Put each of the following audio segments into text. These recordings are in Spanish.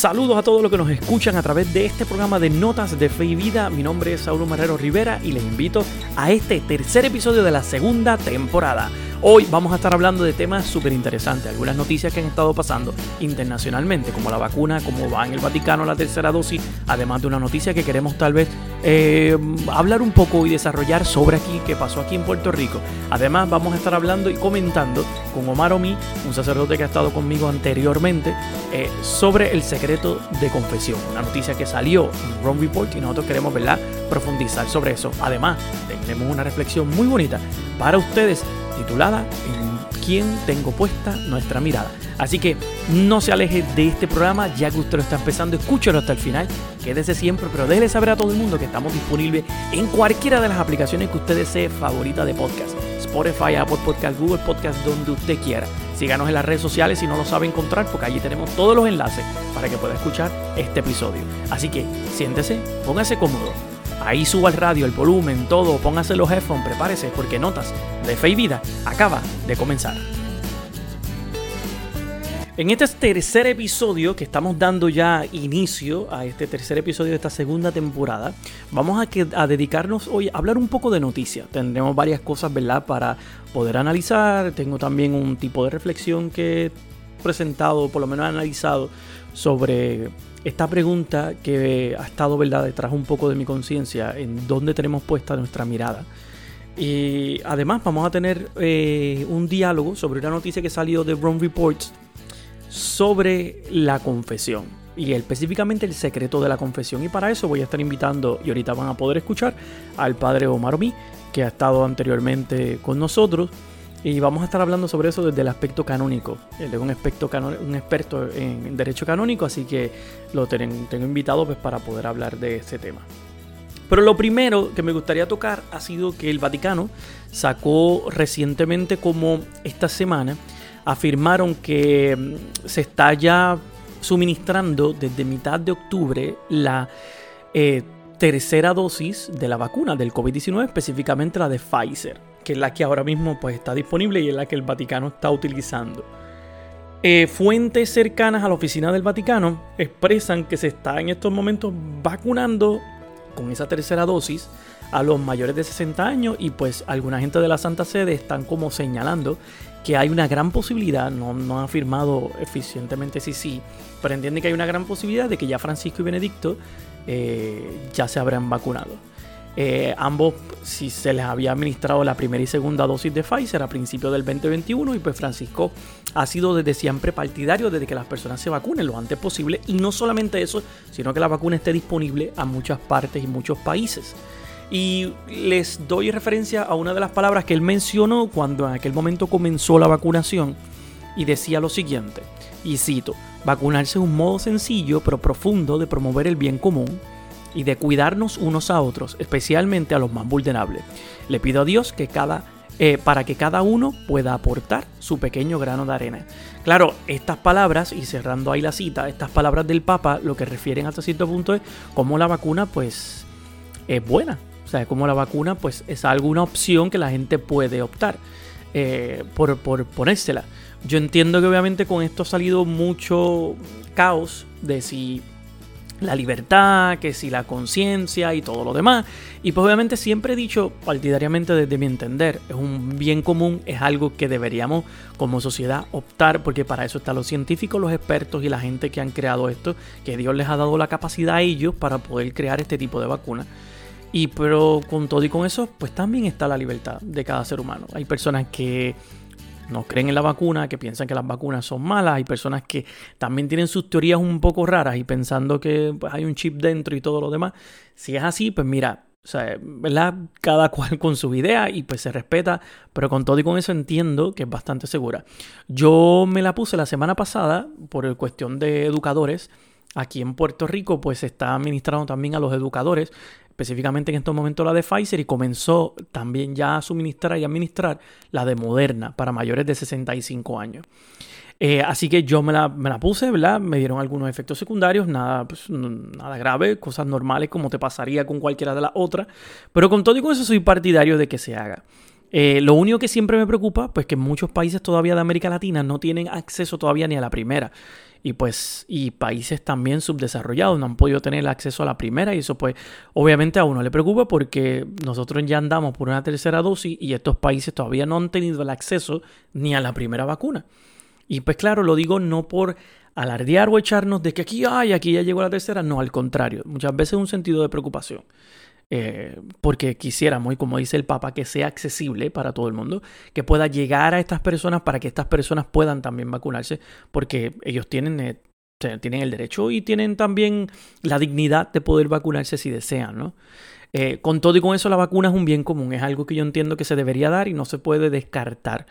Saludos a todos los que nos escuchan a través de este programa de Notas de Fe y Vida. Mi nombre es Saulo Marrero Rivera y les invito a este tercer episodio de la segunda temporada. Hoy vamos a estar hablando de temas súper interesantes, algunas noticias que han estado pasando internacionalmente, como la vacuna, cómo va en el Vaticano la tercera dosis, además de una noticia que queremos tal vez eh, hablar un poco y desarrollar sobre aquí, que pasó aquí en Puerto Rico. Además vamos a estar hablando y comentando con Omar Omi, un sacerdote que ha estado conmigo anteriormente, eh, sobre el secreto de confesión, una noticia que salió en Rome Report y nosotros queremos ¿verdad? profundizar sobre eso. Además, tenemos una reflexión muy bonita para ustedes titulada En quién tengo puesta nuestra mirada. Así que no se aleje de este programa, ya que usted lo está empezando, escúchelo hasta el final, quédese siempre, pero déjele saber a todo el mundo que estamos disponibles en cualquiera de las aplicaciones que usted desee favorita de podcast. Spotify, Apple Podcast, Google Podcast, donde usted quiera. Síganos en las redes sociales si no lo sabe encontrar, porque allí tenemos todos los enlaces para que pueda escuchar este episodio. Así que siéntese, póngase cómodo Ahí suba el radio, el volumen, todo, póngase los headphones, prepárese porque Notas de Fe y Vida acaba de comenzar. En este tercer episodio que estamos dando ya inicio a este tercer episodio de esta segunda temporada, vamos a, dedicarnos hoy a hablar un poco de noticias. Tendremos varias cosas, ¿verdad?, para poder analizar. Tengo también un tipo de reflexión que he presentado, por lo menos analizado, sobre esta pregunta que ha estado, ¿verdad?, detrás un poco de mi conciencia, en dónde tenemos puesta nuestra mirada. Y además vamos a tener eh, un diálogo sobre una noticia que salió de Rome Reports sobre la confesión y específicamente el secreto de la confesión. Y para eso voy a estar invitando, y ahorita van a poder escuchar, al padre Omar Omi, que ha estado anteriormente con nosotros y vamos a estar hablando sobre eso desde el aspecto canónico. Él es un, aspecto un experto en derecho canónico, así que lo tengo, invitado pues, para poder hablar de ese tema. Pero lo primero que me gustaría tocar ha sido que el Vaticano sacó recientemente como esta semana, afirmaron que mm, se está ya suministrando desde mitad de octubre la eh, tercera dosis de la vacuna del COVID-19, específicamente la de Pfizer que es la que ahora mismo pues, está disponible y es la que el Vaticano está utilizando. Eh, fuentes cercanas a la oficina del Vaticano expresan que se está en estos momentos vacunando con esa tercera dosis a los mayores de 60 años y pues alguna gente de la Santa Sede están como señalando que hay una gran posibilidad, no, no han afirmado eficientemente si sí, pero entienden que hay una gran posibilidad de que ya Francisco y Benedicto eh, ya se habrán vacunado. Eh, ambos, si se les había administrado la primera y segunda dosis de Pfizer a principios del 2021, y pues Francisco ha sido desde siempre partidario desde que las personas se vacunen lo antes posible, y no solamente eso, sino que la vacuna esté disponible a muchas partes y muchos países. Y les doy referencia a una de las palabras que él mencionó cuando en aquel momento comenzó la vacunación, y decía lo siguiente, y cito, vacunarse es un modo sencillo pero profundo de promover el bien común y de cuidarnos unos a otros, especialmente a los más vulnerables. Le pido a Dios que cada eh, para que cada uno pueda aportar su pequeño grano de arena. Claro, estas palabras, y cerrando ahí la cita, estas palabras del Papa lo que refieren hasta cierto punto es cómo la vacuna pues es buena. O sea, cómo la vacuna pues es alguna opción que la gente puede optar eh, por, por ponérsela. Yo entiendo que obviamente con esto ha salido mucho caos de si la libertad, que si la conciencia y todo lo demás. Y pues obviamente siempre he dicho, partidariamente desde mi entender, es un bien común, es algo que deberíamos como sociedad optar, porque para eso están los científicos, los expertos y la gente que han creado esto, que Dios les ha dado la capacidad a ellos para poder crear este tipo de vacunas. Y pero con todo y con eso, pues también está la libertad de cada ser humano. Hay personas que no creen en la vacuna, que piensan que las vacunas son malas. Hay personas que también tienen sus teorías un poco raras y pensando que pues, hay un chip dentro y todo lo demás. Si es así, pues mira, o sea, ¿verdad? Cada cual con su idea y pues se respeta, pero con todo y con eso entiendo que es bastante segura. Yo me la puse la semana pasada por cuestión de educadores. Aquí en Puerto Rico pues se está administrando también a los educadores específicamente en estos momentos la de Pfizer y comenzó también ya a suministrar y administrar la de Moderna para mayores de 65 años. Eh, así que yo me la, puse, ¿verdad? Me dieron algunos efectos secundarios, nada, pues, nada grave, cosas normales como te pasaría con cualquiera de las otras. Pero con todo y con eso soy partidario de que se haga. Eh, lo único que siempre me preocupa, pues que muchos países todavía de América Latina no tienen acceso todavía ni a la primera. Y pues y países también subdesarrollados no han podido tener acceso a la primera y eso pues obviamente a uno le preocupa porque nosotros ya andamos por una tercera dosis y estos países todavía no han tenido el acceso ni a la primera vacuna. Y pues claro, lo digo no por alardear o echarnos de que aquí, ay, aquí ya llegó la tercera, no, al contrario, muchas veces un sentido de preocupación. Eh, porque quisiéramos, y como dice el Papa, que sea accesible para todo el mundo, que pueda llegar a estas personas para que estas personas puedan también vacunarse, porque ellos tienen, eh, tienen el derecho y tienen también la dignidad de poder vacunarse si desean, ¿no? Eh, con todo y con eso, la vacuna es un bien común, es algo que yo entiendo que se debería dar y no se puede descartar.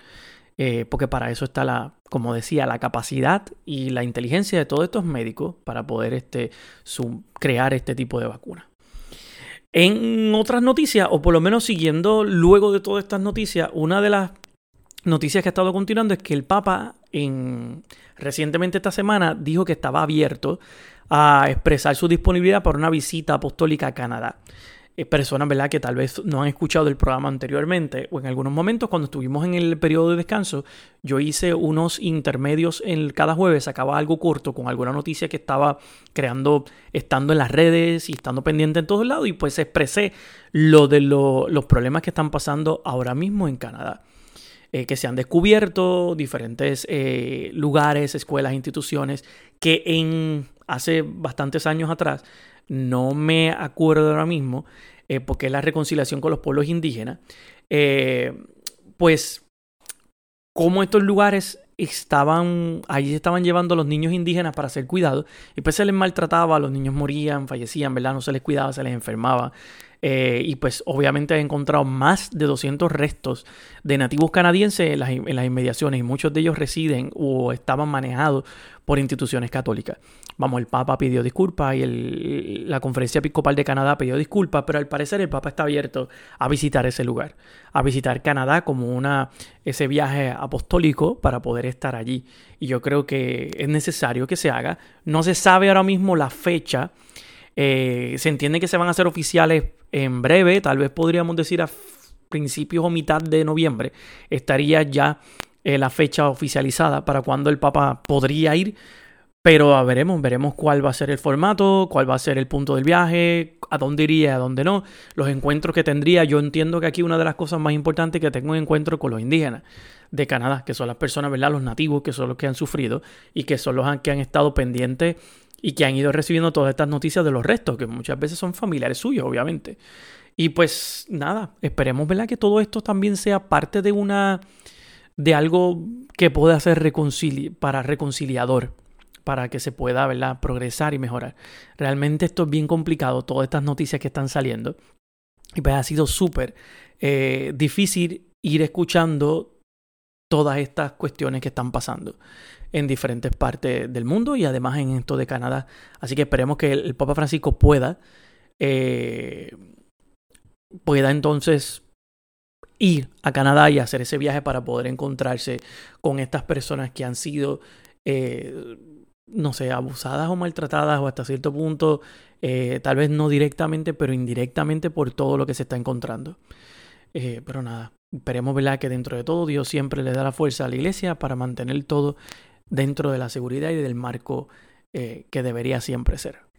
porque para eso está la, como decía, la capacidad y la inteligencia de todos estos médicos para poder este, crear este tipo de vacuna. En otras noticias, o por lo menos siguiendo luego de todas estas noticias, una de las noticias que ha estado continuando es que el Papa en, recientemente esta semana dijo que estaba abierto a expresar su disponibilidad para una visita apostólica a Canadá. Eh, personas, ¿verdad?, que tal vez no han escuchado el programa anteriormente o en algunos momentos cuando estuvimos en el periodo de descanso, yo hice unos intermedios en cada jueves, sacaba algo corto con alguna noticia que estaba creando, estando en las redes y estando pendiente en todos lados y pues expresé lo de los problemas que están pasando ahora mismo en Canadá. Eh, que se han descubierto diferentes eh, lugares, escuelas, instituciones que en hace bastantes años atrás no me acuerdo ahora mismo, eh, porque es la reconciliación con los pueblos indígenas, eh, pues cómo estos lugares estaban, allí estaban llevando a los niños indígenas para ser cuidados, y pues se les maltrataba, los niños morían, fallecían, ¿verdad? No se les cuidaba, se les enfermaba. Eh, y pues obviamente he encontrado más de 200 restos de nativos canadienses en las, en las, inmediaciones y muchos de ellos residen o estaban manejados por instituciones católicas. Vamos, el Papa pidió disculpas y el, la Conferencia Episcopal de Canadá pidió disculpas, pero al parecer el Papa está abierto a visitar ese lugar, a visitar Canadá como una, ese viaje apostólico para poder estar allí. Y yo creo que es necesario que se haga. No se sabe ahora mismo la fecha. Eh, se entiende que se van a hacer oficiales en breve, tal vez podríamos decir a principios o mitad de noviembre, estaría ya eh, la fecha oficializada para cuando el Papa podría ir pero veremos, veremos cuál va a ser el formato, cuál va a ser el punto del viaje, a dónde iría, a dónde no, los encuentros que tendría. Yo entiendo que aquí una de las cosas más importantes es que tengo un encuentro con los indígenas de Canadá, que son las personas, ¿verdad? Los nativos, que son los que han sufrido y que son los que han estado pendientes y que han ido recibiendo todas estas noticias de los restos, que muchas veces son familiares suyos, obviamente. Y pues nada, esperemos, ¿verdad? Que todo esto también sea parte de una de algo que pueda ser reconcili para reconciliador para que se pueda ¿verdad? progresar y mejorar. Realmente esto es bien complicado, todas estas noticias que están saliendo. Y pues ha sido súper eh, difícil ir escuchando todas estas cuestiones que están pasando en diferentes partes del mundo y además en esto de Canadá. Así que esperemos que el, Papa Francisco pueda, eh, pueda entonces ir a Canadá y hacer ese viaje para poder encontrarse con estas personas que han sido eh, no sé, abusadas o maltratadas o hasta cierto punto, eh, tal vez no directamente, pero indirectamente por todo lo que se está encontrando. Pero nada, esperemos ¿verdad? que dentro de todo Dios siempre le da la fuerza a la iglesia para mantener todo dentro de la seguridad y del marco eh, que debería siempre ser.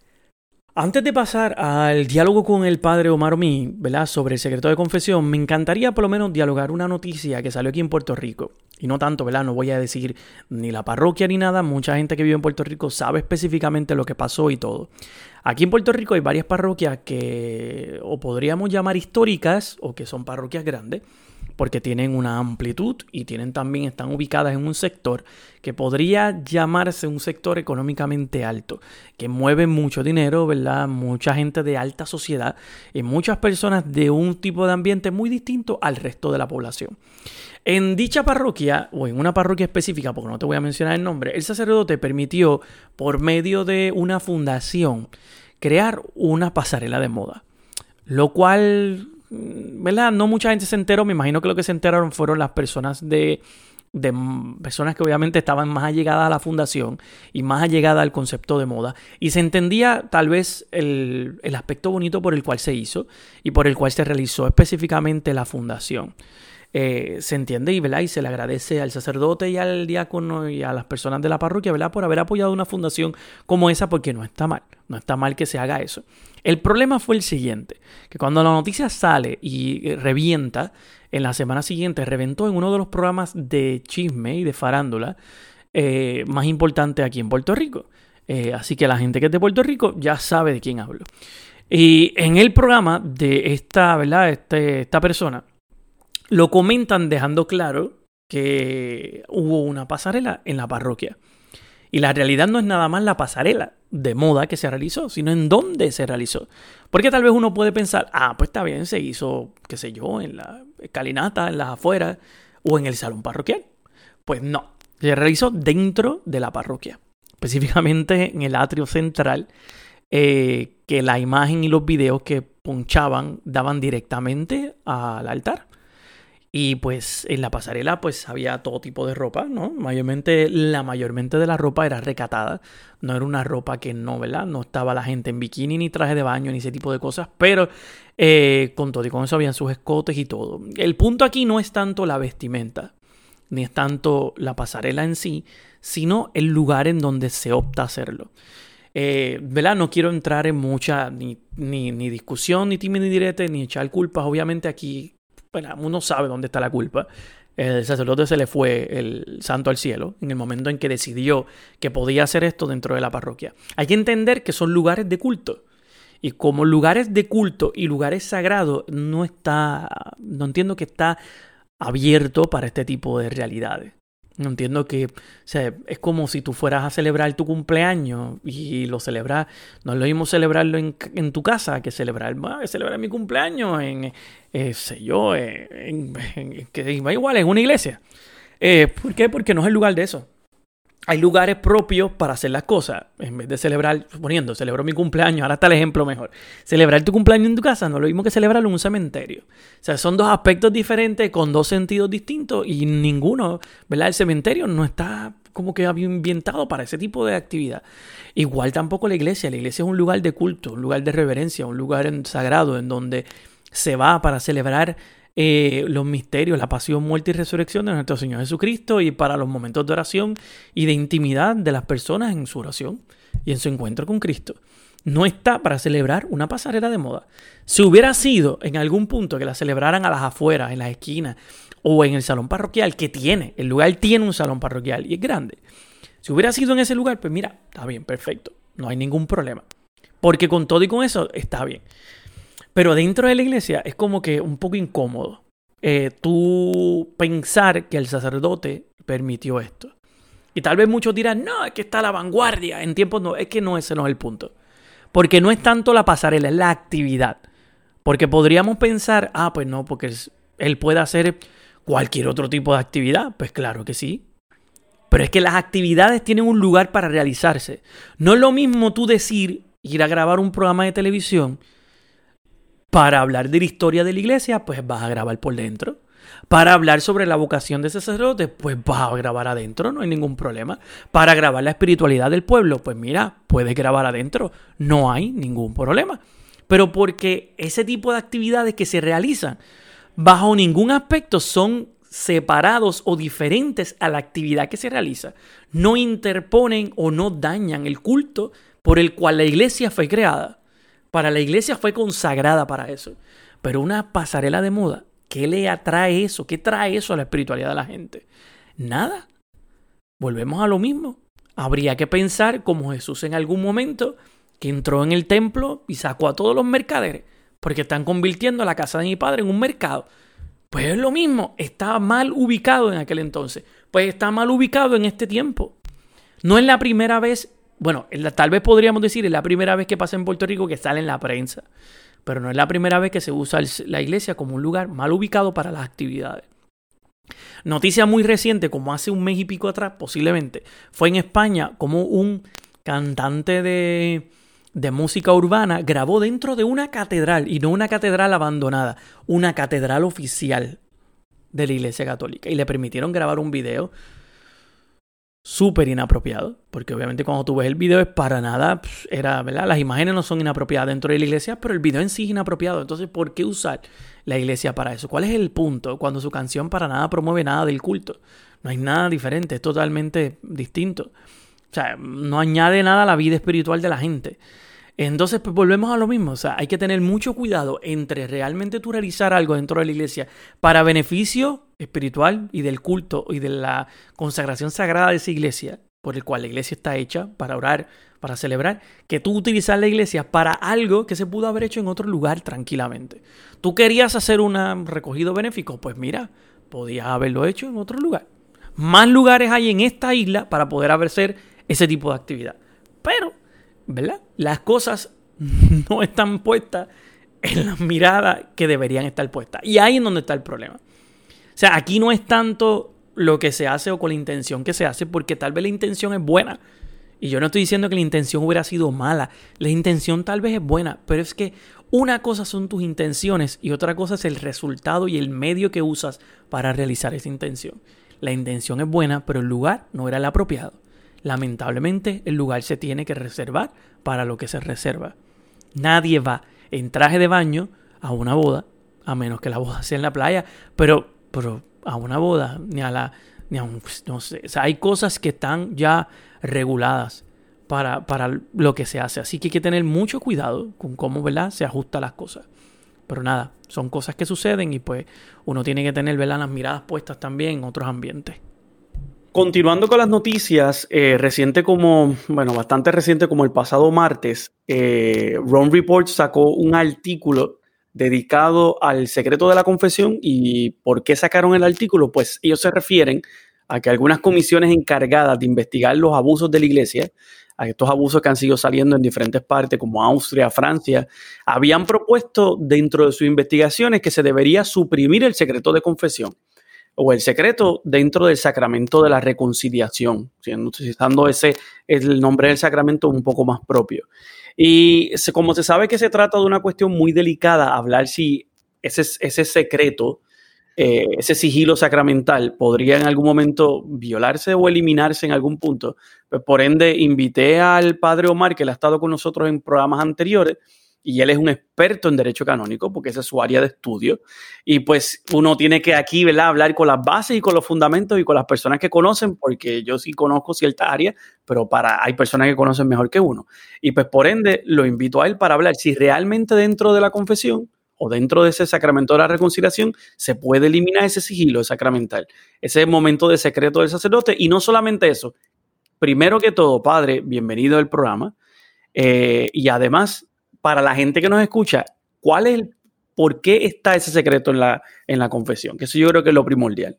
Antes de pasar al diálogo con el padre Omar Omi. Sobre el secreto de confesión, me encantaría por lo menos dialogar una noticia que salió aquí en Puerto Rico. Y no tanto, ¿verdad? No voy a decir ni la parroquia ni nada. Mucha gente que vive en Puerto Rico sabe específicamente lo que pasó y todo. Aquí en Puerto Rico hay varias parroquias que o podríamos llamar históricas o que son parroquias grandes porque tienen una amplitud y tienen también están ubicadas en un sector que podría llamarse un sector económicamente alto, que mueve mucho dinero, ¿verdad? Mucha gente de alta sociedad y muchas personas de un tipo de ambiente muy distinto al resto de la población. En dicha parroquia, o en una parroquia específica, porque no te voy a mencionar el nombre, el sacerdote permitió, por medio de una fundación, crear una pasarela de moda. Lo cual ¿verdad? No mucha gente se enteró, me imagino que lo que se enteraron fueron las personas de, de personas que obviamente estaban más allegadas a la fundación y más allegadas al concepto de moda. Y se entendía tal vez el, el, aspecto bonito por el cual se hizo y por el cual se realizó específicamente la fundación. Eh, se entiende y, se le agradece al sacerdote y al diácono y a las personas de la parroquia por haber apoyado una fundación como esa porque no está mal, no está mal que se haga eso. El problema fue el siguiente, que cuando la noticia sale y revienta, en la semana siguiente reventó en uno de los programas de chisme y de farándula eh, más importantes aquí en Puerto Rico. Eh, así que la gente que es de Puerto Rico ya sabe de quién hablo. Y en el programa de esta, ¿verdad? Este, esta persona lo comentan dejando claro que hubo una pasarela en la parroquia. Y la realidad no es nada más la pasarela de moda que se realizó, sino en dónde se realizó. Porque tal vez uno puede pensar, ah, pues está bien, se hizo, qué sé yo, en la escalinata, en las afueras o en el salón parroquial. Pues no, se realizó dentro de la parroquia, específicamente en el atrio central, eh, que la imagen y los videos que ponchaban daban directamente al altar. Y pues en la pasarela pues había todo tipo de ropa, ¿no? Mayormente, la mayormente de la ropa era recatada. No era una ropa que no, ¿verdad? No estaba la gente en bikini, ni traje de baño, ni ese tipo de cosas. Pero eh, con todo y con eso habían sus escotes y todo. El punto aquí no es tanto la vestimenta, ni es tanto la pasarela en sí, sino el lugar en donde se opta a hacerlo. Eh, ¿verdad? No quiero entrar en mucha ni, ni, ni discusión, ni tímido ni direte, ni echar culpas. Obviamente aquí bueno, uno sabe dónde está la culpa. El sacerdote se le fue el santo al cielo en el momento en que decidió que podía hacer esto dentro de la parroquia. Hay que entender que son lugares de culto. Y como lugares de culto y lugares sagrados, no está, no entiendo que está abierto para este tipo de realidades. No entiendo que, es como si tú fueras a celebrar tu cumpleaños y lo celebras, no es lo mismo celebrarlo en, tu casa que celebrar, celebrar mi cumpleaños en, eh, sé yo, en, que igual, en una iglesia. Eh, ¿Por qué? Porque no es el lugar de eso hay lugares propios para hacer las cosas. En vez de celebrar, suponiendo, celebro mi cumpleaños, ahora está el ejemplo mejor. Celebrar tu cumpleaños en tu casa no es lo mismo que celebrarlo en un cementerio. O sea, son dos aspectos diferentes con dos sentidos distintos y ninguno, ¿verdad? El cementerio no está como que ambientado para ese tipo de actividad. Igual tampoco la iglesia. La iglesia es un lugar de culto, un lugar de reverencia, un lugar sagrado en donde se va para celebrar eh, los misterios, la pasión, muerte y resurrección de nuestro Señor Jesucristo y para los momentos de oración y de intimidad de las personas en su oración y en su encuentro con Cristo. No está para celebrar una pasarela de moda. Si hubiera sido en algún punto que la celebraran a las afueras, en las esquinas o en el salón parroquial, que tiene, el lugar tiene un salón parroquial y es grande. Si hubiera sido en ese lugar, pues mira, está bien, perfecto, no hay ningún problema. Porque con todo y con eso está bien. Pero dentro de la iglesia es como que un poco incómodo eh, tú pensar que el sacerdote permitió esto. Y tal vez muchos dirán, no, es que está la vanguardia. En tiempos no, es que no, ese no es el punto. Porque no es tanto la pasarela, es la actividad. Porque podríamos pensar, ah, pues no, porque él puede hacer cualquier otro tipo de actividad. Pues claro que sí. Pero es que las actividades tienen un lugar para realizarse. No es lo mismo tú decir, ir a grabar un programa de televisión para hablar de la historia de la iglesia, pues vas a grabar por dentro. Para hablar sobre la vocación de sacerdote, pues vas a grabar adentro, no hay ningún problema. Para grabar la espiritualidad del pueblo, pues mira, puedes grabar adentro, no hay ningún problema. Pero porque ese tipo de actividades que se realizan bajo ningún aspecto son separados o diferentes a la actividad que se realiza, no interponen o no dañan el culto por el cual la iglesia fue creada. Para la iglesia fue consagrada para eso. Pero una pasarela de moda, ¿qué le atrae eso? ¿Qué trae eso a la espiritualidad de la gente? Nada. Volvemos a lo mismo. Habría que pensar como Jesús en algún momento que entró en el templo y sacó a todos los mercaderes, porque están convirtiendo la casa de mi padre en un mercado. Pues es lo mismo, estaba mal ubicado en aquel entonces, pues está mal ubicado en este tiempo. No es la primera vez bueno, tal vez podríamos decir, es la primera vez que pasa en Puerto Rico que sale en la prensa, pero no es la primera vez que se usa la iglesia como un lugar mal ubicado para las actividades. Noticia muy reciente, como hace un mes y pico atrás, posiblemente, fue en España como un cantante de, de música urbana grabó dentro de una catedral, y no una catedral abandonada, una catedral oficial de la Iglesia Católica. Y le permitieron grabar un video súper inapropiado, porque obviamente cuando tú ves el video es para nada, pues, era, ¿verdad? Las imágenes no son inapropiadas dentro de la iglesia, pero el video en sí es inapropiado. Entonces, ¿por qué usar la iglesia para eso? ¿Cuál es el punto cuando su canción para nada promueve nada del culto? No hay nada diferente, es totalmente distinto. O sea, no añade nada a la vida espiritual de la gente. Entonces, pues volvemos a lo mismo. O sea, hay que tener mucho cuidado entre realmente tú algo dentro de la iglesia para beneficio espiritual y del culto y de la consagración sagrada de esa iglesia, por el cual la iglesia está hecha para orar, para celebrar, que tú utilizar la iglesia para algo que se pudo haber hecho en otro lugar tranquilamente. Tú querías hacer un recogido benéfico, pues mira, podías haberlo hecho en otro lugar. Más lugares hay en esta isla para poder hacer ese tipo de actividad. Pero ¿verdad? Las cosas no están puestas en las miradas que deberían estar puestas. Y ahí es donde está el problema. O sea, aquí no es tanto lo que se hace o con la intención que se hace, porque tal vez la intención es buena. Y yo no estoy diciendo que la intención hubiera sido mala. La intención tal vez es buena, pero es que una cosa son tus intenciones y otra cosa es el resultado y el medio que usas para realizar esa intención. La intención es buena, pero el lugar no era el apropiado. Lamentablemente, el lugar se tiene que reservar para lo que se reserva. Nadie va en traje de baño a una boda, a menos que la boda sea en la playa, pero, pero a una boda, ni a la, ni a un, no sé, o sea, hay cosas que están ya reguladas para, para lo que se hace, así que hay que tener mucho cuidado con cómo, ¿verdad? Se ajustan las cosas. Pero nada, son cosas que suceden y pues uno tiene que tener, ¿verdad? Las miradas puestas también en otros ambientes. Continuando con las noticias, eh, reciente como, bueno, bastante reciente como el pasado martes, eh, Ron Report sacó un artículo dedicado al secreto de la confesión. Y por qué sacaron el artículo, pues ellos se refieren a que algunas comisiones encargadas de investigar los abusos de la iglesia, a estos abusos que han sido saliendo en diferentes partes como Austria, Francia, habían propuesto dentro de sus investigaciones que se debería suprimir el secreto de confesión o el secreto dentro del sacramento de la reconciliación, utilizando ese el nombre del sacramento un poco más propio. Y como se sabe que se trata de una cuestión muy delicada, hablar si ese, ese secreto, eh, ese sigilo sacramental podría en algún momento violarse o eliminarse en algún punto, pues por ende invité al padre Omar, que él ha estado con nosotros en programas anteriores, y él es un experto en derecho canónico porque esa es su área de estudio. Y pues uno tiene que aquí, ¿verdad? Hablar con las bases y con los fundamentos y con las personas que conocen, porque yo sí conozco cierta área, pero para, hay personas que conocen mejor que uno. Y pues por ende lo invito a él para hablar si realmente dentro de la confesión o dentro de ese sacramento de la reconciliación se puede eliminar ese sigilo sacramental, ese momento de secreto del sacerdote. Y no solamente eso, primero que todo, padre, bienvenido al programa. Eh, y además, para la gente que nos escucha, ¿cuál es el, por qué está ese secreto en la, en la confesión? Que eso yo creo que es lo primordial.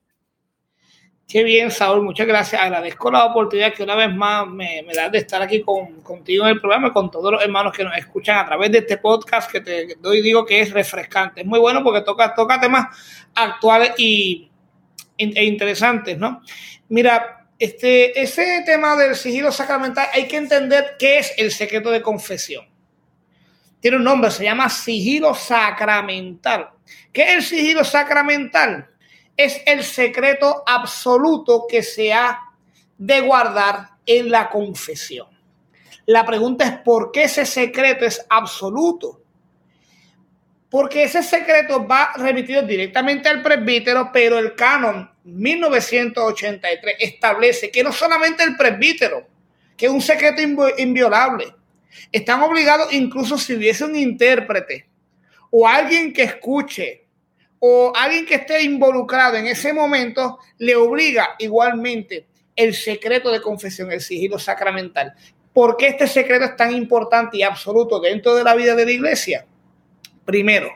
Qué bien, Saúl, muchas gracias. Agradezco la oportunidad que una vez más me, me das de estar aquí con, contigo en el programa, con todos los hermanos que nos escuchan a través de este podcast que te doy digo que es refrescante. Es muy bueno porque toca, toca temas actuales y, e interesantes, ¿no? Mira, este, ese tema del sigilo sacramental hay que entender qué es el secreto de confesión tiene un nombre, se llama sigilo sacramental. ¿Qué es el sigilo sacramental? Es el secreto absoluto que se ha de guardar en la confesión. La pregunta es por qué ese secreto es absoluto. Porque ese secreto va remitido directamente al presbítero, pero el canon 1983 establece que no solamente el presbítero, que es un secreto inviolable, están obligados, incluso si hubiese un intérprete o alguien que escuche o alguien que esté involucrado en ese momento, le obliga igualmente el secreto de confesión, el sigilo sacramental. ¿Por qué este secreto es tan importante y absoluto dentro de la vida de la iglesia? Primero,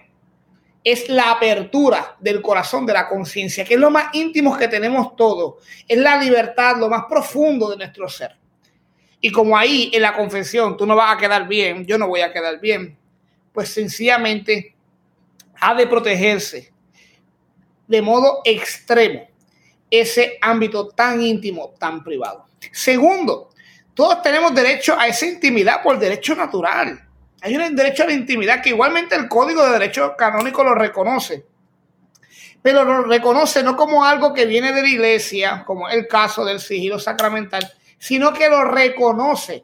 es la apertura del corazón, de la conciencia, que es lo más íntimo que tenemos todos. Es la libertad, lo más profundo de nuestro ser. Y como ahí en la confesión tú no vas a quedar bien, yo no voy a quedar bien, pues sencillamente ha de protegerse de modo extremo ese ámbito tan íntimo, tan privado. Segundo, todos tenemos derecho a esa intimidad por derecho natural. Hay un derecho a la intimidad que igualmente el Código de Derecho Canónico lo reconoce. pero lo reconoce no como algo que viene de la iglesia, como el caso del sigilo sacramental, sino que lo reconoce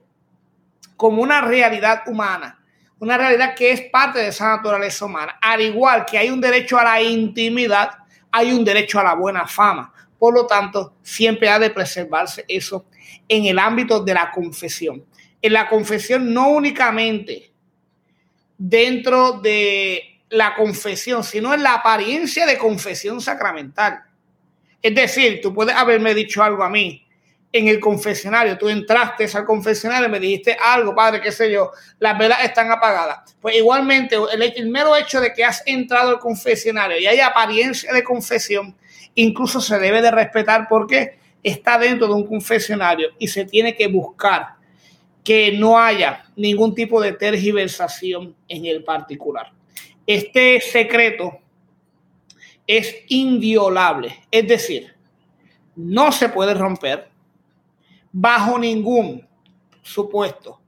como una realidad humana, una realidad que es parte de esa naturaleza humana. Al igual que hay un derecho a la intimidad, hay un derecho a la buena fama. Por lo tanto, siempre ha de preservarse eso en el ámbito de la confesión. En la confesión no únicamente dentro de la confesión, sino en la apariencia de confesión sacramental. Es decir, tú puedes haberme dicho algo a mí en el confesionario, tú entraste al confesionario me dijiste algo, padre, qué sé yo, las velas están apagadas. Pues igualmente, el, el mero hecho de que has entrado al confesionario y hay apariencia de confesión, incluso se debe de respetar porque está dentro de un confesionario y se tiene que buscar que no haya ningún tipo de tergiversación en el particular este secreto es inviolable, es decir, no se puede romper bajo ningún supuesto.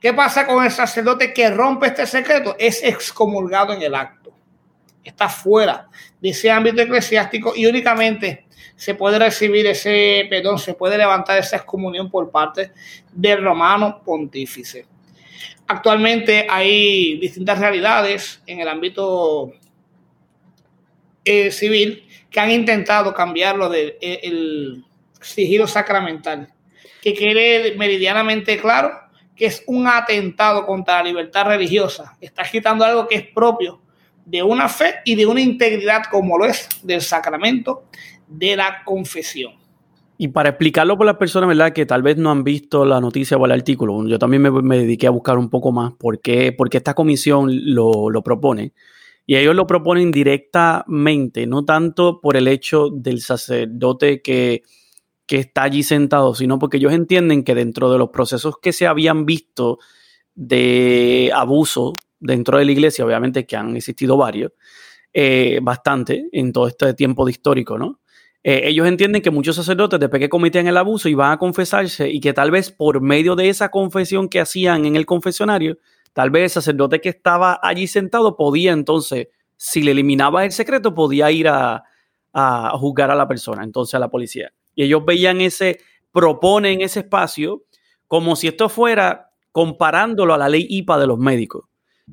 ¿Qué pasa con el sacerdote que rompe este secreto? Es excomulgado en el acto. Está fuera de ese ámbito eclesiástico y únicamente se puede recibir ese perdón, se puede levantar esa excomunión por parte del romano pontífice. Actualmente hay distintas realidades en el ámbito eh, civil que han intentado cambiarlo del de, sigilo sacramental, que quede meridianamente claro que es un atentado contra la libertad religiosa. Está quitando algo que es propio de una fe y de una integridad como lo es del sacramento de la confesión. Y para explicarlo por las personas, ¿verdad? Que tal vez no han visto la noticia o el artículo, yo también me, dediqué a buscar un poco más por qué, porque esta comisión lo, lo, propone. Y ellos lo proponen directamente, no tanto por el hecho del sacerdote que, que está allí sentado, sino porque ellos entienden que dentro de los procesos que se habían visto de abuso dentro de la iglesia, obviamente que han existido varios, eh, bastante en todo este tiempo de histórico, ¿no? Eh, ellos entienden que muchos sacerdotes después que cometían el abuso iban a confesarse y que tal vez por medio de esa confesión que hacían en el confesionario, tal vez el sacerdote que estaba allí sentado podía entonces, si le eliminaba el secreto, podía ir a, a juzgar a la persona, entonces a la policía. Y ellos veían ese, proponen ese espacio como si esto fuera comparándolo a la ley IPA de los médicos.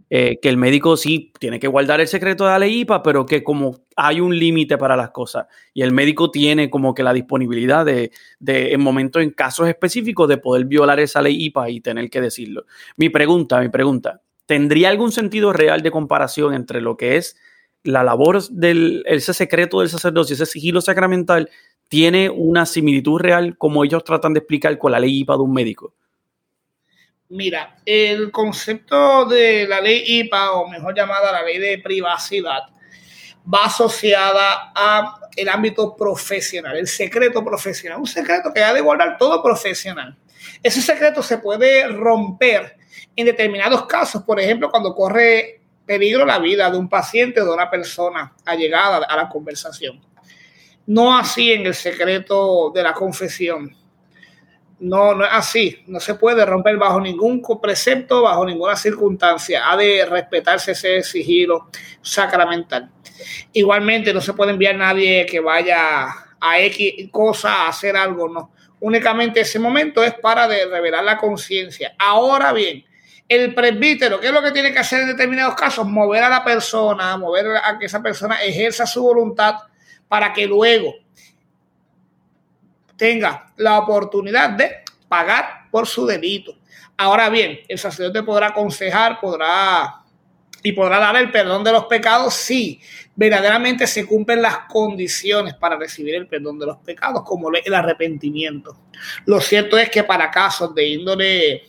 Eh, que el médico sí tiene que guardar el secreto de la ley IPA, pero que como hay un límite para las cosas y el médico tiene como que la disponibilidad de, de, en momentos, en casos específicos, de poder violar esa ley IPA y tener que decirlo. Mi pregunta, mi pregunta, ¿tendría algún sentido real de comparación entre lo que es la labor del ese secreto del sacerdocio, ese sigilo sacramental, tiene una similitud real como ellos tratan de explicar con la ley IPA de un médico? Mira, el concepto de la ley IPA, o mejor llamada la ley de privacidad, va asociada a el ámbito profesional, el secreto profesional, un secreto que ha de guardar todo profesional. Ese secreto se puede romper en determinados casos, por ejemplo, cuando corre peligro la vida de un paciente o de una persona allegada a la conversación. No así en el secreto de la confesión no, no es así. No se puede romper bajo ningún precepto, bajo ninguna circunstancia. Ha de respetarse ese sigilo sacramental. Igualmente, no se puede enviar a nadie que vaya a X cosa a hacer algo, no. Únicamente ese momento es para de revelar la conciencia. Ahora bien, el presbítero, ¿qué es lo que tiene que hacer en determinados casos? Mover a la persona, mover a que esa persona ejerza su voluntad para que luego tenga la oportunidad de pagar por su delito. Ahora bien, el sacerdote podrá aconsejar, podrá y podrá dar el perdón de los pecados si verdaderamente se cumplen las condiciones para recibir el perdón de los pecados, como el arrepentimiento. Lo cierto es que para casos de índole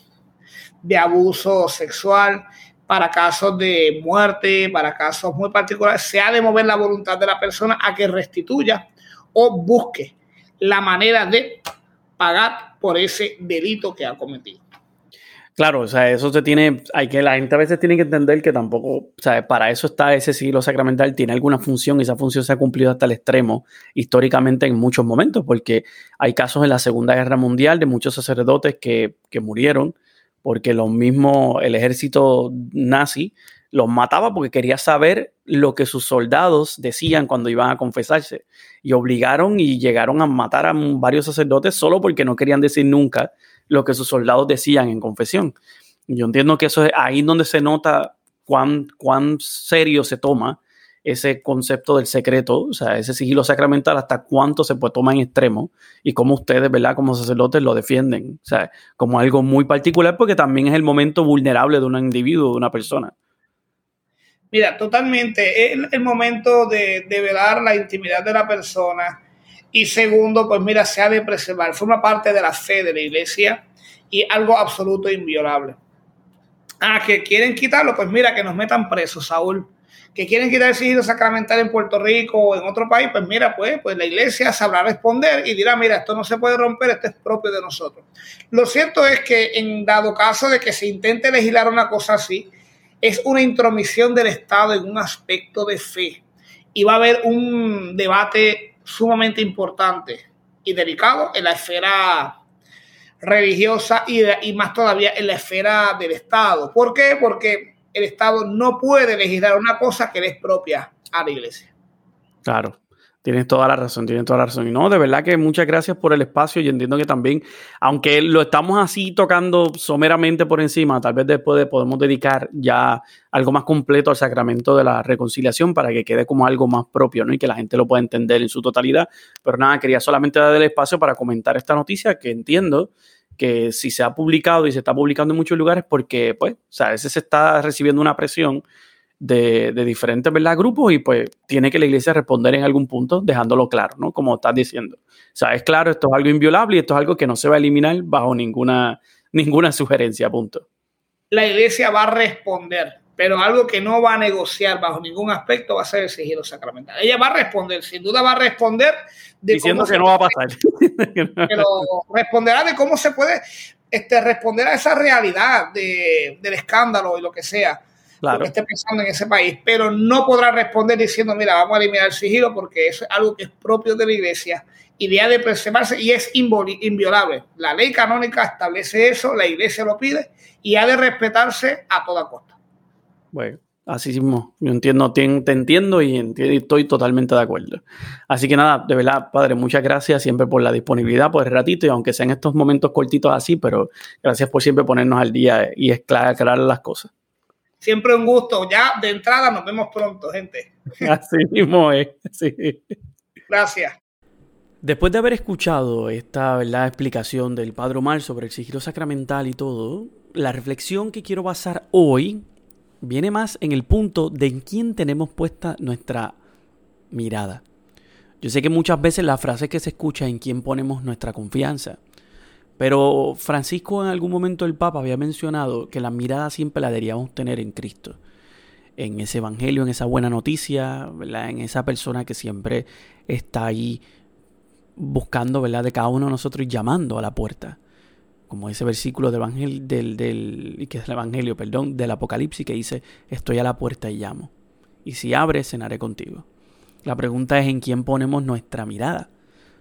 de abuso sexual, para casos de muerte, para casos muy particulares, se ha de mover la voluntad de la persona a que restituya o busque la manera de pagar por ese delito que ha cometido. Claro, o sea, eso se tiene, hay que, la gente a veces tiene que entender que tampoco, o sea, para eso está ese siglo sacramental, tiene alguna función y esa función se ha cumplido hasta el extremo históricamente en muchos momentos, porque hay casos en la Segunda Guerra Mundial de muchos sacerdotes que, que murieron porque lo mismo, el ejército nazi los mataba porque quería saber lo que sus soldados decían cuando iban a confesarse. Y obligaron y llegaron a matar a varios sacerdotes solo porque no querían decir nunca lo que sus soldados decían en confesión. Yo entiendo que eso es ahí donde se nota cuán, cuán serio se toma ese concepto del secreto, o sea, ese sigilo sacramental, hasta cuánto se puede tomar en extremo y cómo ustedes, ¿verdad? Como sacerdotes lo defienden, o sea, como algo muy particular porque también es el momento vulnerable de un individuo, de una persona. Mira, totalmente. Es el momento de, de velar la intimidad de la persona. Y segundo, pues mira, se ha de preservar. Forma parte de la fe de la iglesia y algo absoluto e inviolable. Ah, que quieren quitarlo, pues mira, que nos metan presos, Saúl. Que quieren quitar el sigilo sacramental en Puerto Rico o en otro país, pues mira, pues, pues la iglesia sabrá responder y dirá, mira, esto no se puede romper, esto es propio de nosotros. Lo cierto es que en dado caso de que se intente legislar una cosa así, es una intromisión del Estado en un aspecto de fe. Y va a haber un debate sumamente importante y delicado en la esfera religiosa y, y, más todavía en la esfera del Estado. ¿Por qué? Porque el Estado no puede legislar una cosa que le es propia a la iglesia. Claro. Tienes toda la razón, tienes toda la razón. Y no, de verdad que muchas gracias por el espacio y entiendo que también, aunque lo estamos así tocando someramente por encima, tal vez después podemos dedicar ya algo más completo al sacramento de la reconciliación para que quede como algo más propio, ¿no? Y que la gente lo pueda entender en su totalidad. Pero nada, quería solamente dar el espacio para comentar esta noticia que entiendo que si se ha publicado y se está publicando en muchos lugares porque, pues, o a veces se está recibiendo una presión de, diferentes ¿verdad? grupos y pues tiene que la iglesia responder en algún punto dejándolo claro, ¿no? Como estás diciendo. O sea, es claro, esto es algo inviolable y esto es algo que no se va a eliminar bajo ninguna, ninguna sugerencia, punto. La iglesia va a responder, pero algo que no va a negociar bajo ningún aspecto va a ser el sigilo sacramental. Ella va a responder, sin duda va a responder diciendo que no va a pasar. pero responderá de cómo se puede este, responder a esa realidad de, del escándalo y lo que sea claro. que esté pensando en ese país, pero no podrá responder diciendo, mira, vamos a eliminar el sigilo porque eso es algo que es propio de la iglesia y de, de preservarse y es inviolable. La ley canónica establece eso, la iglesia lo pide y ha de respetarse a toda costa. Bueno. Así mismo, yo entiendo, te, entiendo y estoy totalmente de acuerdo. Así que nada, de verdad, padre, muchas gracias siempre por la disponibilidad, por el ratito, y aunque sean estos momentos cortitos así, pero gracias por siempre ponernos al día y aclarar las cosas. Siempre un gusto. Ya de entrada nos vemos pronto, gente. Así mismo es. Sí. Gracias. Después de haber escuchado esta ¿verdad? explicación del Padre Omar sobre el sigilo sacramental y todo, la reflexión que quiero basar hoy viene más en el punto de en quién tenemos puesta nuestra mirada. Yo sé que muchas veces la frase que se escucha es en quién ponemos nuestra confianza. Pero Francisco en algún momento el Papa había mencionado que la mirada siempre la deberíamos tener en Cristo, en ese Evangelio, en esa buena noticia, en esa persona que siempre está ahí buscando ¿verdad? de cada uno de nosotros y llamando a la puerta. Como ese versículo del Evangelio, del, del, que es el Evangelio, perdón, del Apocalipsis que dice, estoy a la puerta y llamo. Y si abres, cenaré contigo. La pregunta es en quién ponemos nuestra mirada.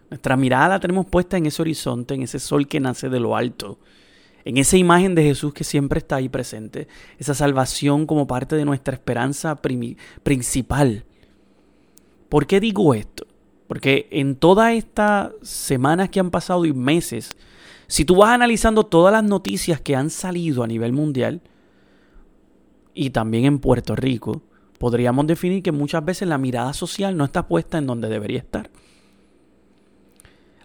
Nuestra mirada la tenemos puesta en ese horizonte, en ese sol que nace de lo alto, en esa imagen de Jesús que siempre está ahí presente, esa salvación como parte de nuestra esperanza principal. ¿Por qué digo esto? Porque en todas estas semanas que han pasado y meses, si tú vas analizando todas las noticias que han salido a nivel mundial y también en Puerto Rico, podríamos definir que muchas veces la mirada social no está puesta en donde debería estar.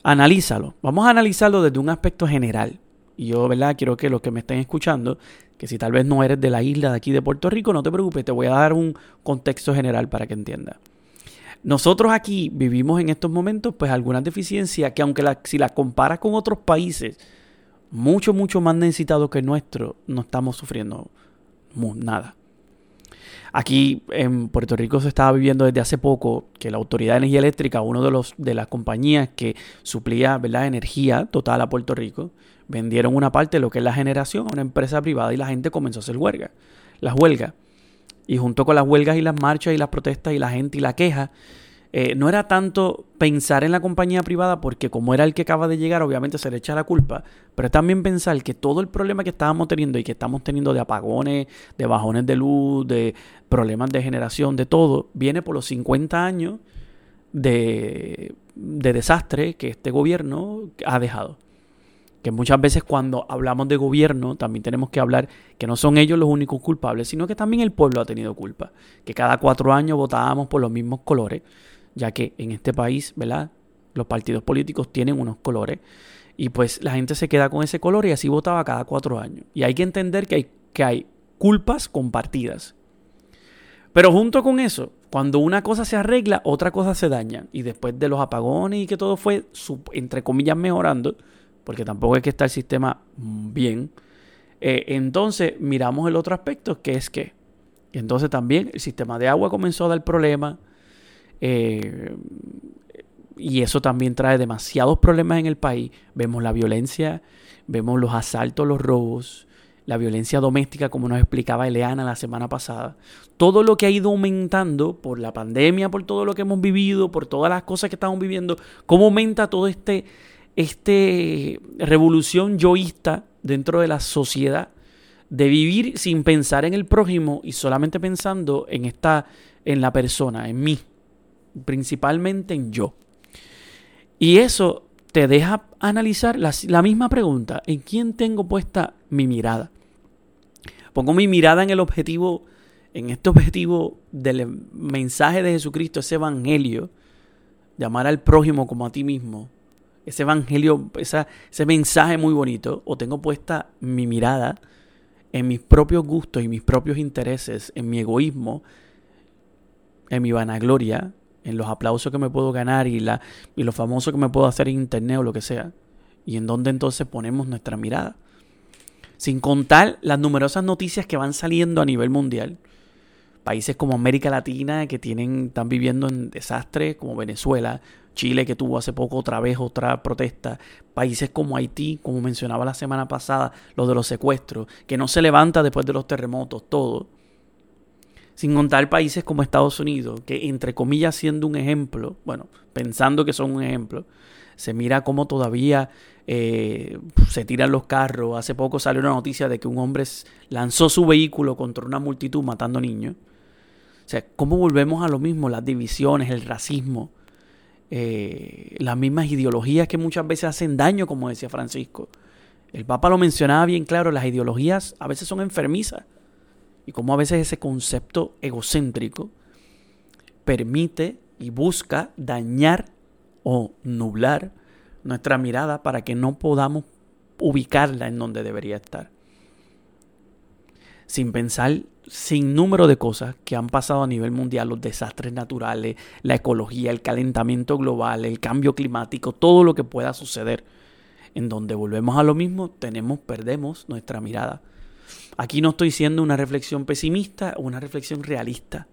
Analízalo. Vamos a analizarlo desde un aspecto general. Y yo, ¿verdad? Quiero que los que me estén escuchando, que si tal vez no eres de la isla de aquí de Puerto Rico, no te preocupes, te voy a dar un contexto general para que entiendas. Nosotros aquí vivimos en estos momentos pues algunas deficiencias que aunque si las comparas con otros países mucho, mucho más necesitados que nuestro, no estamos sufriendo nada. Aquí en Puerto Rico se estaba viviendo desde hace poco que la Autoridad de Energía Eléctrica, una de, los, de las compañías que suplía ¿verdad? energía total a Puerto Rico, vendieron una parte de lo que es la generación a una empresa privada y la gente comenzó a hacer huelga, las huelgas. Y junto con las huelgas y las marchas y las protestas y la gente y la queja, eh, no era tanto pensar en la compañía privada, porque como era el que acaba de llegar, obviamente se le echa la culpa, pero también pensar que todo el problema que estábamos teniendo y que estamos teniendo de apagones, de bajones de luz, de problemas de generación, de todo, viene por los 50 años de, de desastre que este gobierno ha dejado que muchas veces cuando hablamos de gobierno también tenemos que hablar que no son ellos los únicos culpables, sino que también el pueblo ha tenido culpa. Que cada cuatro años votábamos por los mismos colores, ya que en este país, ¿verdad? Los partidos políticos tienen unos colores y pues la gente se queda con ese color y así votaba cada cuatro años. Y hay que entender que hay, que hay culpas compartidas. Pero junto con eso, cuando una cosa se arregla, otra cosa se daña. Y después de los apagones y que todo fue, entre comillas, mejorando, porque tampoco es que está el sistema bien. Eh, entonces miramos el otro aspecto, que es que entonces también el sistema de agua comenzó a dar problemas. Eh, y eso también trae demasiados problemas en el país. Vemos la violencia, vemos los asaltos, los robos, la violencia doméstica, como nos explicaba Eleana la semana pasada. Todo lo que ha ido aumentando por la pandemia, por todo lo que hemos vivido, por todas las cosas que estamos viviendo, cómo aumenta todo este este revolución yoísta dentro de la sociedad de vivir sin pensar en el prójimo y solamente pensando en esta en la persona, en mí, principalmente en yo. Y eso te deja analizar la, la misma pregunta, ¿en quién tengo puesta mi mirada? Pongo mi mirada en el objetivo, en este objetivo del mensaje de Jesucristo, ese evangelio, de amar al prójimo como a ti mismo, ese evangelio, ese mensaje muy bonito, o tengo puesta mi mirada en mis propios gustos y mis propios intereses, en mi egoísmo, en mi vanagloria, en los aplausos que me puedo ganar y, la, y lo famoso que me puedo hacer en internet o lo que sea. Y en dónde entonces ponemos nuestra mirada. Sin contar las numerosas noticias que van saliendo a nivel mundial. Países como América Latina que tienen, están viviendo en desastres, como Venezuela, Chile que tuvo hace poco otra vez otra protesta, países como Haití, como mencionaba la semana pasada, lo de los secuestros, que no se levanta después de los terremotos, todo. Sin contar países como Estados Unidos, que entre comillas siendo un ejemplo, bueno, pensando que son un ejemplo, se mira cómo todavía eh, se tiran los carros. Hace poco salió una noticia de que un hombre lanzó su vehículo contra una multitud matando niños. Sea, ¿cómo volvemos a lo mismo? Las divisiones, el racismo eh, las mismas ideologías que muchas veces hacen daño, como decía Francisco. El Papa lo mencionaba bien claro, las ideologías a veces son enfermizas. Y como a veces ese concepto egocéntrico permite y busca dañar o nublar nuestra mirada para que no podamos ubicarla en donde debería estar. Sin pensar sin número de cosas que han pasado a nivel mundial, los desastres naturales, la ecología, el calentamiento global, el cambio climático, todo lo que pueda suceder. En donde volvemos a lo mismo, tenemos, perdemos nuestra mirada. Aquí no estoy siendo una reflexión pesimista una reflexión realista.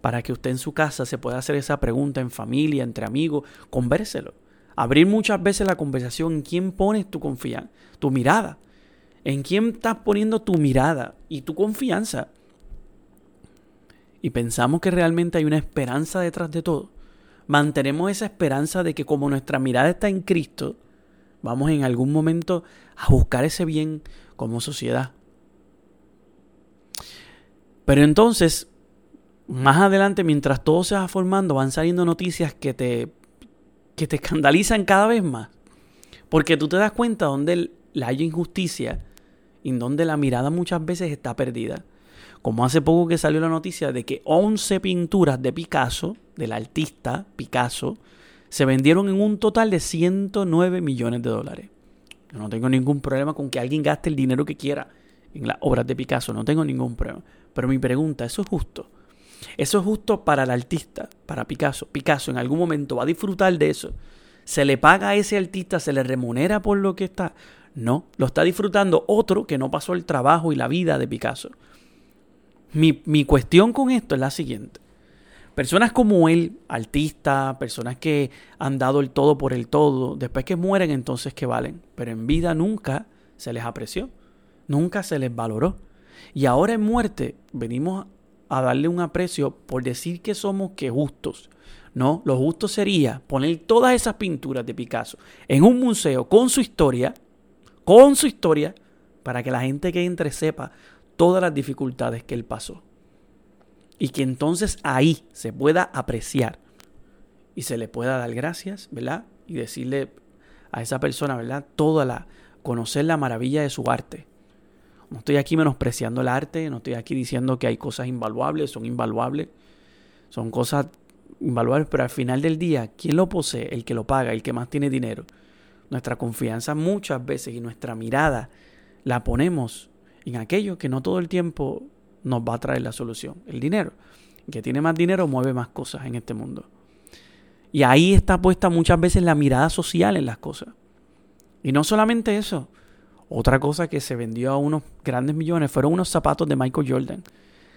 Para que usted en su casa se pueda hacer esa pregunta en familia, entre amigos, convérselo. Abrir muchas veces la conversación en quién pones tu confianza, tu mirada. En quién estás poniendo tu mirada y tu confianza y pensamos que realmente hay una esperanza detrás de todo, mantenemos esa esperanza de que como nuestra mirada está en Cristo, vamos en algún momento a buscar ese bien como sociedad. Pero entonces, más adelante, mientras todo se va formando, van saliendo noticias que te, que te escandalizan cada vez más. Porque tú te das cuenta donde la hay injusticia y donde la mirada muchas veces está perdida. Como hace poco que salió la noticia de que 11 pinturas de Picasso, del artista Picasso, se vendieron en un total de 109 millones de dólares. Yo no tengo ningún problema con que alguien gaste el dinero que quiera en las obras de Picasso, no tengo ningún problema. Pero mi pregunta, ¿eso es justo? ¿Eso es justo para el artista, para Picasso? Picasso en algún momento va a disfrutar de eso. ¿Se le paga a ese artista, se le remunera por lo que está? No, lo está disfrutando otro que no pasó el trabajo y la vida de Picasso. Mi, cuestión con esto es la siguiente. Personas como él, artistas, personas que han dado el todo por el todo, después que mueren entonces que valen, pero en vida nunca se les apreció, nunca se les valoró. Y ahora en muerte venimos a darle un aprecio por decir que somos que justos. No, lo justo sería poner todas esas pinturas de Picasso en un museo con su historia, con su historia, para que la gente que entre sepa todas las dificultades que él pasó. Y que entonces ahí se pueda apreciar y se le pueda dar gracias, ¿verdad? Y decirle a esa persona, ¿verdad? Toda la, conocer la maravilla de su arte. No estoy aquí menospreciando el arte, no estoy aquí diciendo que hay cosas invaluables, son invaluables. Son cosas invaluables, pero al final del día, ¿quién lo posee? El que lo paga, el que más tiene dinero. Nuestra confianza muchas veces y nuestra mirada la ponemos en aquello que no todo el tiempo nos va a traer la solución, el dinero. El que tiene más dinero mueve más cosas en este mundo. Y ahí está puesta muchas veces la mirada social en las cosas. Y no solamente eso. Otra cosa que se vendió a unos grandes millones fueron unos zapatos de Michael Jordan,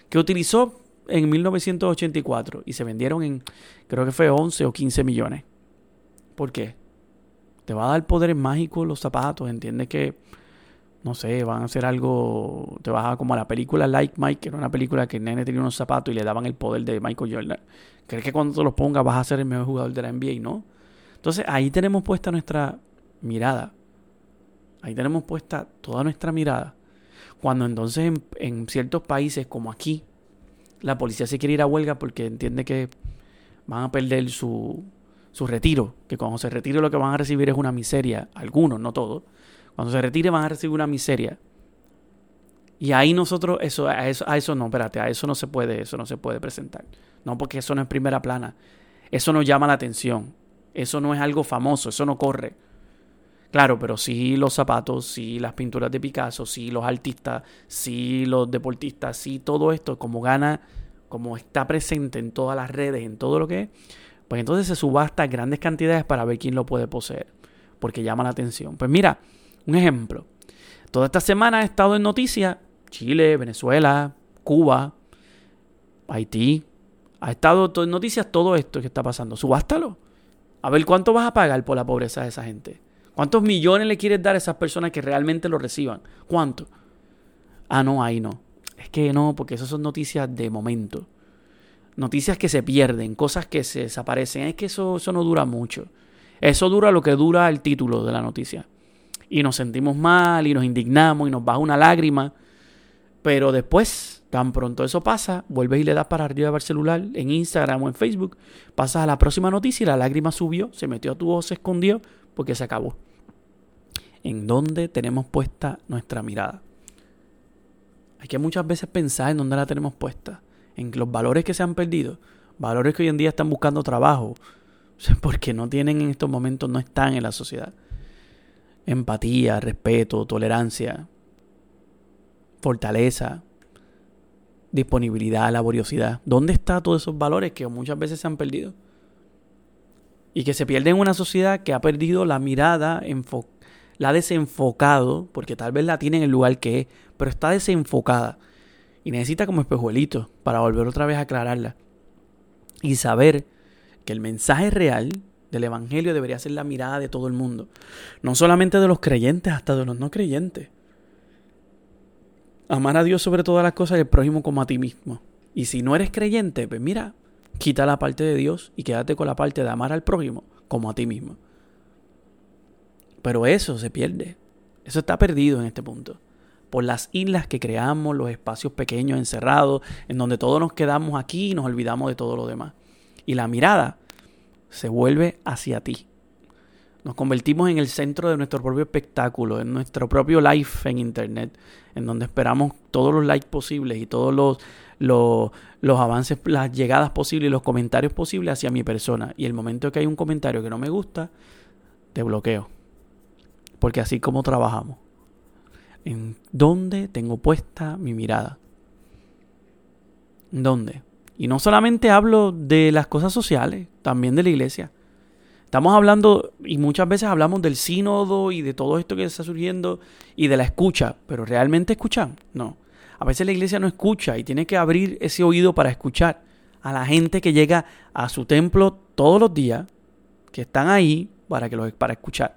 que utilizó en 1984 y se vendieron en, creo que fue 11 o 15 millones. ¿Por qué? Te va a dar poderes mágicos los zapatos, entiendes que no sé, van a hacer algo, te vas a como a la película Like Mike, que era una película que el nene tenía unos zapatos y le daban el poder de Michael Jordan. ¿Crees que cuando te los pongas vas a ser el mejor jugador de la NBA? No. Entonces ahí tenemos puesta nuestra mirada. Ahí tenemos puesta toda nuestra mirada. Cuando entonces en, ciertos países como aquí, la policía se quiere ir a huelga porque entiende que van a perder su, su retiro, que cuando se retire lo que van a recibir es una miseria, algunos, no todos cuando se retire van a recibir una miseria. Y ahí nosotros, eso, a eso, a eso no, espérate, a eso no se puede, eso no se puede presentar. No, porque eso no es primera plana. Eso no llama la atención. Eso no es algo famoso, eso no corre. Claro, pero sí los zapatos, sí las pinturas de Picasso, sí los artistas, sí los deportistas, sí todo esto, como gana, como está presente en todas las redes, en todo lo que es, pues entonces se subasta grandes cantidades para ver quién lo puede poseer, porque llama la atención. Pues mira, un ejemplo. Toda esta semana ha estado en noticias Chile, Venezuela, Cuba, Haití. Ha estado en noticias todo esto que está pasando. Subástalo. A ver cuánto vas a pagar por la pobreza de esa gente. ¿Cuántos millones le quieres dar a esas personas que realmente lo reciban? ¿Cuánto? Ah, no, ahí no. Es que no, porque esas son noticias de momento. Noticias que se pierden, cosas que se desaparecen. Es que eso, eso no dura mucho. Eso dura lo que dura el título de la noticia y nos sentimos mal y nos indignamos y nos baja una lágrima. Pero después, tan pronto eso pasa, vuelves y le das para arriba al celular en Instagram o en Facebook, pasas a la próxima noticia y la lágrima subió, se metió a tu voz, se escondió porque se acabó. ¿En dónde tenemos puesta nuestra mirada? Hay que muchas veces pensar en dónde la tenemos puesta, en los valores que se han perdido, valores que hoy en día están buscando trabajo, porque no tienen en estos momentos, no están en la sociedad empatía, respeto, tolerancia, fortaleza, disponibilidad, laboriosidad. ¿Dónde están todos esos valores que muchas veces se han perdido? Y que se pierden en una sociedad que ha perdido la mirada, la ha desenfocado, porque tal vez la tiene en el lugar que es, pero está desenfocada. Y necesita como espejuelito para volver otra vez a aclararla. Y saber que el mensaje real del Evangelio debería ser la mirada de todo el mundo. No solamente de los creyentes, hasta de los no creyentes. Amar a Dios sobre todas las cosas y el prójimo como a ti mismo. Y si no eres creyente, pues mira, quita la parte de Dios y quédate con la parte de amar al prójimo como a ti mismo. Pero eso se pierde. Eso está perdido en este punto. Por las islas que creamos, los espacios pequeños, encerrados, en donde todos nos quedamos aquí y nos olvidamos de todo lo demás. Y la mirada se vuelve hacia ti. Nos convertimos en el centro de nuestro propio espectáculo, en nuestro propio live en Internet, en donde esperamos todos los likes posibles y todos los, los, los, avances, las llegadas posibles y los comentarios posibles hacia mi persona. Y el momento que hay un comentario que no me gusta, te bloqueo. Porque así como trabajamos. ¿En dónde tengo puesta mi mirada? ¿En dónde? Y no solamente hablo de las cosas sociales, también de la iglesia. Estamos hablando, y muchas veces hablamos del sínodo y de todo esto que está surgiendo y de la escucha, pero ¿realmente escuchan? No. A veces la iglesia no escucha y tiene que abrir ese oído para escuchar a la gente que llega a su templo todos los días, que están ahí para, que para escuchar.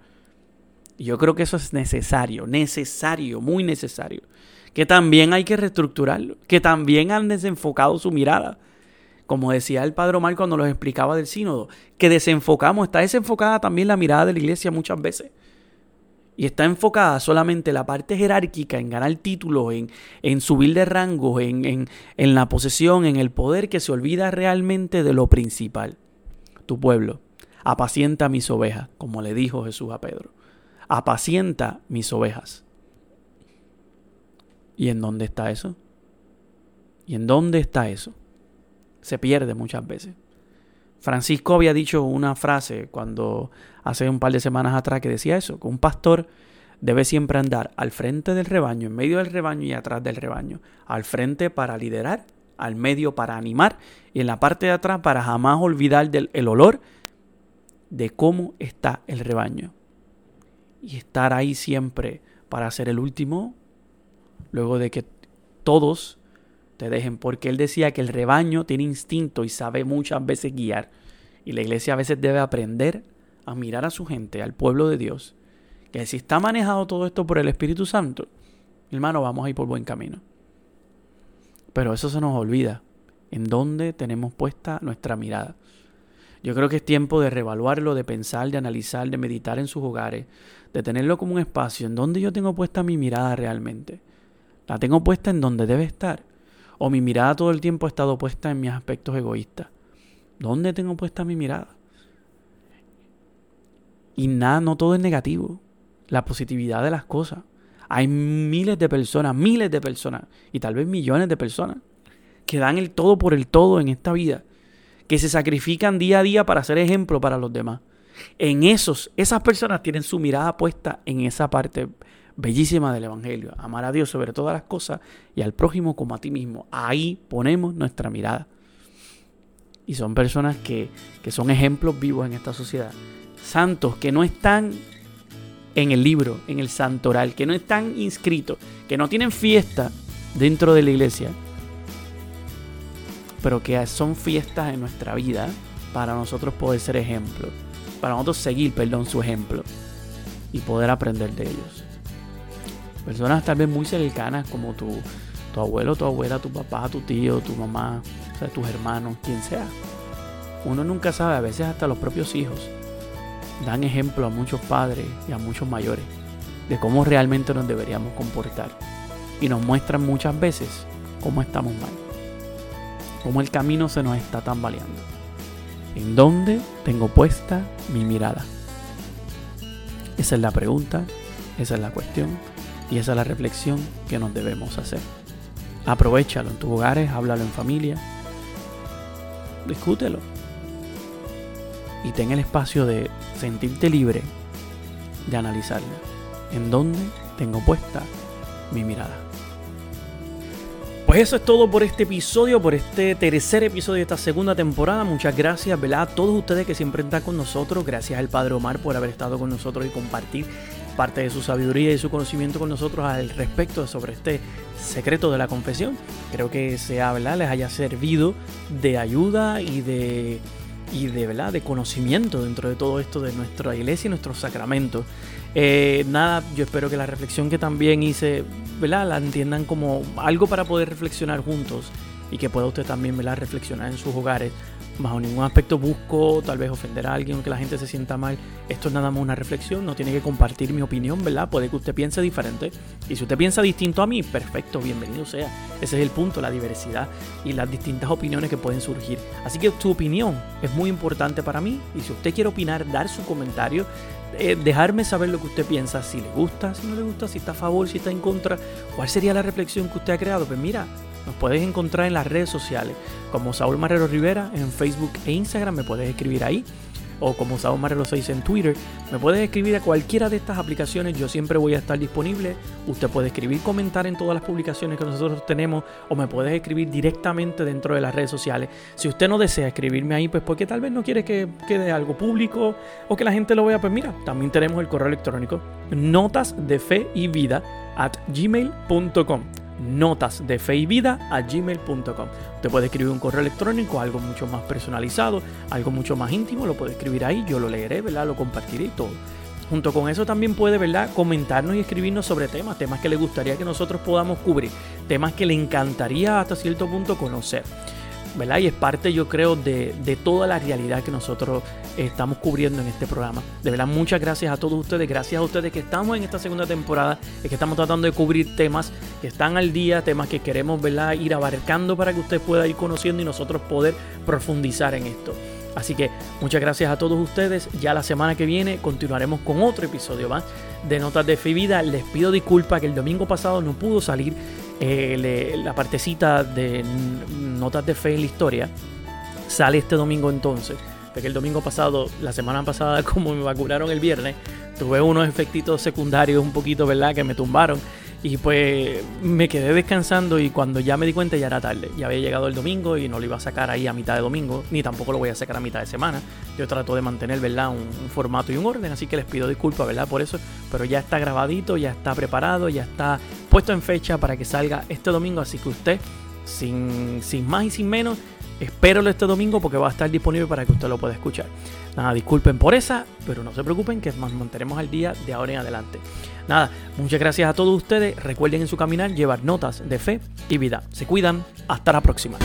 Yo creo que eso es necesario, necesario, muy necesario. Que también hay que reestructurarlo, que también han desenfocado su mirada como decía el Padre Omar cuando los explicaba del sínodo, que desenfocamos, está desenfocada también la mirada de la iglesia muchas veces. Y está enfocada solamente la parte jerárquica, en ganar títulos, en, en subir de rango, en, en, en la posesión, en el poder, que se olvida realmente de lo principal. Tu pueblo, apacienta mis ovejas, como le dijo Jesús a Pedro. Apacienta mis ovejas. ¿Y en dónde está eso? ¿Y en dónde está eso? Se pierde muchas veces. Francisco había dicho una frase cuando hace un par de semanas atrás que decía eso, que un pastor debe siempre andar al frente del rebaño, en medio del rebaño y atrás del rebaño. Al frente para liderar, al medio para animar y en la parte de atrás para jamás olvidar del, el olor de cómo está el rebaño. Y estar ahí siempre para ser el último, luego de que todos te dejen, porque él decía que el rebaño tiene instinto y sabe muchas veces guiar. Y la iglesia a veces debe aprender a mirar a su gente, al pueblo de Dios, que si está manejado todo esto por el Espíritu Santo, hermano, vamos a ir por buen camino. Pero eso se nos olvida. ¿En dónde tenemos puesta nuestra mirada? Yo creo que es tiempo de reevaluarlo, de pensar, de analizar, de meditar en sus hogares, de tenerlo como un espacio en donde yo tengo puesta mi mirada realmente. La tengo puesta en donde debe estar o mi mirada todo el tiempo ha estado puesta en mis aspectos egoístas. ¿Dónde tengo puesta mi mirada? Y nada, no todo es negativo. La positividad de las cosas. Hay miles de personas, miles de personas, y tal vez millones de personas, que dan el todo por el todo en esta vida, que se sacrifican día a día para ser ejemplo para los demás. En esos, esas personas tienen su mirada puesta en esa parte bellísima del Evangelio. Amar a Dios sobre todas las cosas y al prójimo como a ti mismo. Ahí ponemos nuestra mirada. Y son personas que, que son ejemplos vivos en esta sociedad. Santos que no están en el libro, en el santoral, que no están inscritos, que no tienen fiesta dentro de la iglesia, pero que son fiestas en nuestra vida para nosotros poder ser ejemplos, para nosotros seguir, perdón, su ejemplo y poder aprender de ellos personas tal vez muy cercanas como tu, tu abuelo, tu abuela, tu papá, tu tío, tu mamá, tus hermanos, quien sea. Uno nunca sabe, a veces hasta los propios hijos dan ejemplo a muchos padres y a muchos mayores de cómo realmente nos deberíamos comportar. Y nos muestran muchas veces cómo estamos mal, cómo el camino se nos está tambaleando. ¿En dónde tengo puesta mi mirada? Esa es la pregunta, esa es la cuestión y esa es la reflexión que nos debemos hacer. Aprovechalo en tus hogares, háblalo en familia, discútelo. Y ten el espacio de sentirte libre de analizarlo. ¿En dónde tengo puesta mi mirada? Pues eso es todo por este episodio, por este tercer episodio de esta segunda temporada. Muchas gracias, ¿verdad? A todos ustedes que siempre están con nosotros. Gracias al Padre Omar por haber estado con nosotros y compartir parte de su sabiduría y su conocimiento con nosotros al respecto sobre este secreto de la confesión. Creo que sea, ¿verdad? les haya servido de ayuda y de y de verdad de conocimiento dentro de todo esto de nuestra iglesia y nuestros sacramentos. Eh, nada, yo espero que la reflexión que también hice, ¿verdad? la entiendan como algo para poder reflexionar juntos y que pueda usted también ¿verdad? reflexionar en sus hogares bajo ningún aspecto busco tal vez ofender a alguien o que la gente se sienta mal. Esto es nada más una reflexión, no tiene que compartir mi opinión, ¿verdad? Puede que usted piense diferente. Y si usted piensa distinto a mí, perfecto, bienvenido sea. Ese es el punto, la diversidad y las distintas opiniones que pueden surgir. Así que su opinión es muy importante para mí. Y si usted quiere opinar, dar su comentario, eh, dejarme saber lo que usted piensa, si le gusta, si no le gusta, si está a favor, si está en contra, cuál sería la reflexión que usted ha creado. Pues mira, nos puedes encontrar en las redes sociales como Saúl Marrero Rivera en Facebook e Instagram, me puedes escribir ahí. O como Saúl Marrero 6 en Twitter, me puedes escribir a cualquiera de estas aplicaciones, yo siempre voy a estar disponible. Usted puede escribir, comentar en todas las publicaciones que nosotros tenemos, o me puedes escribir directamente dentro de las redes sociales. Si usted no desea escribirme ahí, pues porque tal vez no quiere que quede algo público o que la gente lo vea, pues mira, también tenemos el correo electrónico notas de fe y vida at gmail.com notas de fe y vida a gmail.com. Usted puede escribir un correo electrónico, algo mucho más personalizado, algo mucho más íntimo, lo puede escribir ahí, yo lo leeré, ¿verdad? Lo compartiré y todo. Junto con eso también puede, ¿verdad?, comentarnos y escribirnos sobre temas, temas que le gustaría que nosotros podamos cubrir, temas que le encantaría hasta cierto punto conocer. Y es parte, yo creo, de, de toda la realidad que nosotros estamos cubriendo en este programa. De verdad, muchas gracias a todos ustedes, gracias a ustedes que estamos en esta segunda temporada, y que estamos tratando de cubrir temas que están al día, temas que queremos ¿verdad? ir abarcando para que usted pueda ir conociendo y nosotros poder profundizar en esto. Así que muchas gracias a todos ustedes. Ya la semana que viene continuaremos con otro episodio más de Notas de Vida. Les pido disculpas que el domingo pasado no pudo salir eh, la partecita de Notas de Fe en la historia. Sale este domingo entonces que el domingo pasado, la semana pasada, como me vacunaron el viernes, tuve unos efectitos secundarios un poquito, ¿verdad? Que me tumbaron. Y pues me quedé descansando y cuando ya me di cuenta ya era tarde. Ya había llegado el domingo y no lo iba a sacar ahí a mitad de domingo, ni tampoco lo voy a sacar a mitad de semana. Yo trato de mantener, ¿verdad? Un, un formato y un orden, así que les pido disculpas, ¿verdad? Por eso, pero ya está grabadito, ya está preparado, ya está puesto en fecha para que salga este domingo, así que usted, sin, sin más y sin menos, Espéralo este domingo porque va a estar disponible para que usted lo pueda escuchar. Nada, disculpen por esa, pero no se preocupen que nos mantenemos al día de ahora en adelante. Nada, muchas gracias a todos ustedes. Recuerden en su caminar llevar notas de fe y vida. Se cuidan. Hasta la próxima.